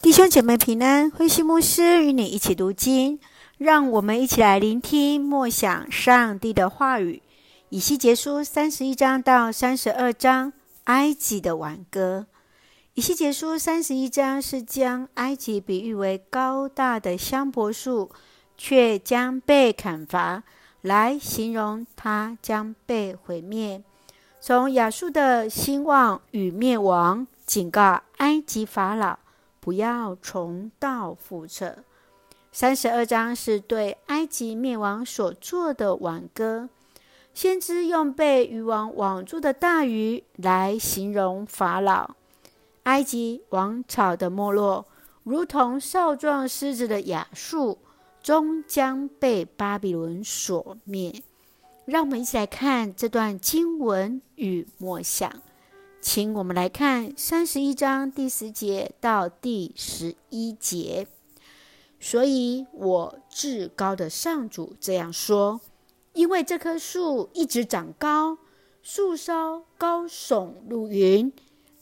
弟兄姐妹平安，慧馨牧师与你一起读经，让我们一起来聆听默想上帝的话语。以西结书三十一章到三十二章，埃及的挽歌。以西结书三十一章是将埃及比喻为高大的香柏树，却将被砍伐，来形容它将被毁灭。从亚述的兴旺与灭亡，警告埃及法老。不要重蹈覆辙。三十二章是对埃及灭亡所做的挽歌。先知用被渔网网住的大鱼来形容法老。埃及王朝的没落，如同少壮狮子的亚述，终将被巴比伦所灭。让我们一起来看这段经文与默想。请我们来看三十一章第十节到第十一节。所以，我至高的上主这样说：因为这棵树一直长高，树梢高耸入云，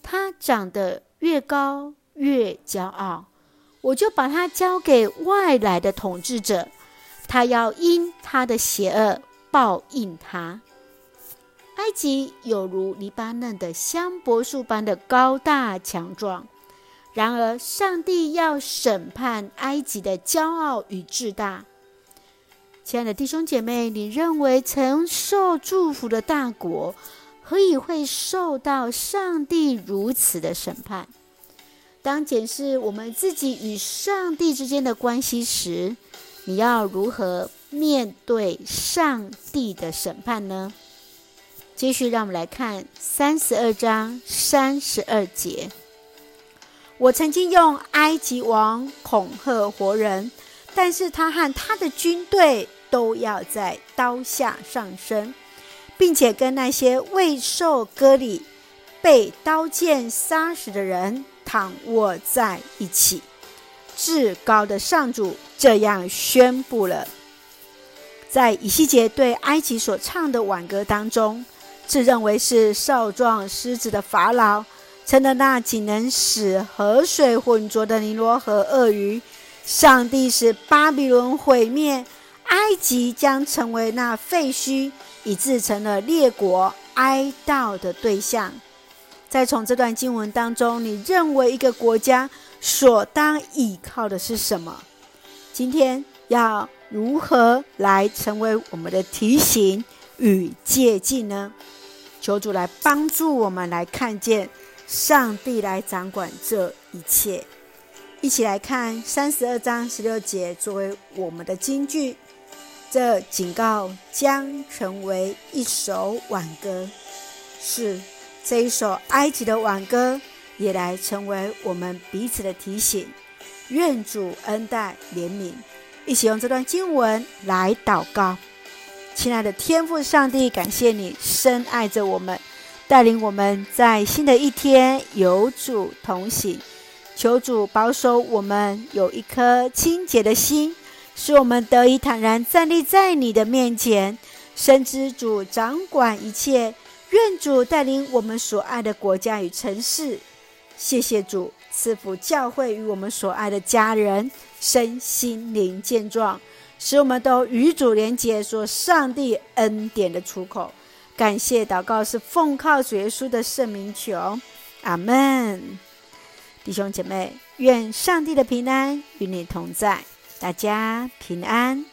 它长得越高越骄傲，我就把它交给外来的统治者，他要因他的邪恶报应他。埃及有如黎巴嫩的香柏树般的高大强壮，然而上帝要审判埃及的骄傲与自大。亲爱的弟兄姐妹，你认为承受祝福的大国，何以会受到上帝如此的审判？当检视我们自己与上帝之间的关系时，你要如何面对上帝的审判呢？继续，让我们来看三十二章三十二节。我曾经用埃及王恐吓活人，但是他和他的军队都要在刀下丧生，并且跟那些未受割礼、被刀剑杀死的人躺卧在一起。至高的上主这样宣布了，在以西结对埃及所唱的挽歌当中。自认为是少壮狮子的法老，成了那仅能使河水浑浊的尼罗河鳄鱼。上帝使巴比伦毁灭，埃及将成为那废墟，以致成了列国哀悼的对象。再从这段经文当中，你认为一个国家所当倚靠的是什么？今天要如何来成为我们的提醒与借镜呢？求主来帮助我们来看见上帝来掌管这一切。一起来看三十二章十六节作为我们的金句，这警告将成为一首挽歌，是这一首埃及的挽歌，也来成为我们彼此的提醒。愿主恩待怜悯，一起用这段经文来祷告。亲爱的天父上帝，感谢你深爱着我们，带领我们在新的一天有主同行。求主保守我们有一颗清洁的心，使我们得以坦然站立在你的面前，深知主掌管一切。愿主带领我们所爱的国家与城市。谢谢主赐福教会与我们所爱的家人身心灵健壮。使我们都与主连接，说上帝恩典的出口。感谢祷告是奉靠主耶稣的圣名求，阿门。弟兄姐妹，愿上帝的平安与你同在，大家平安。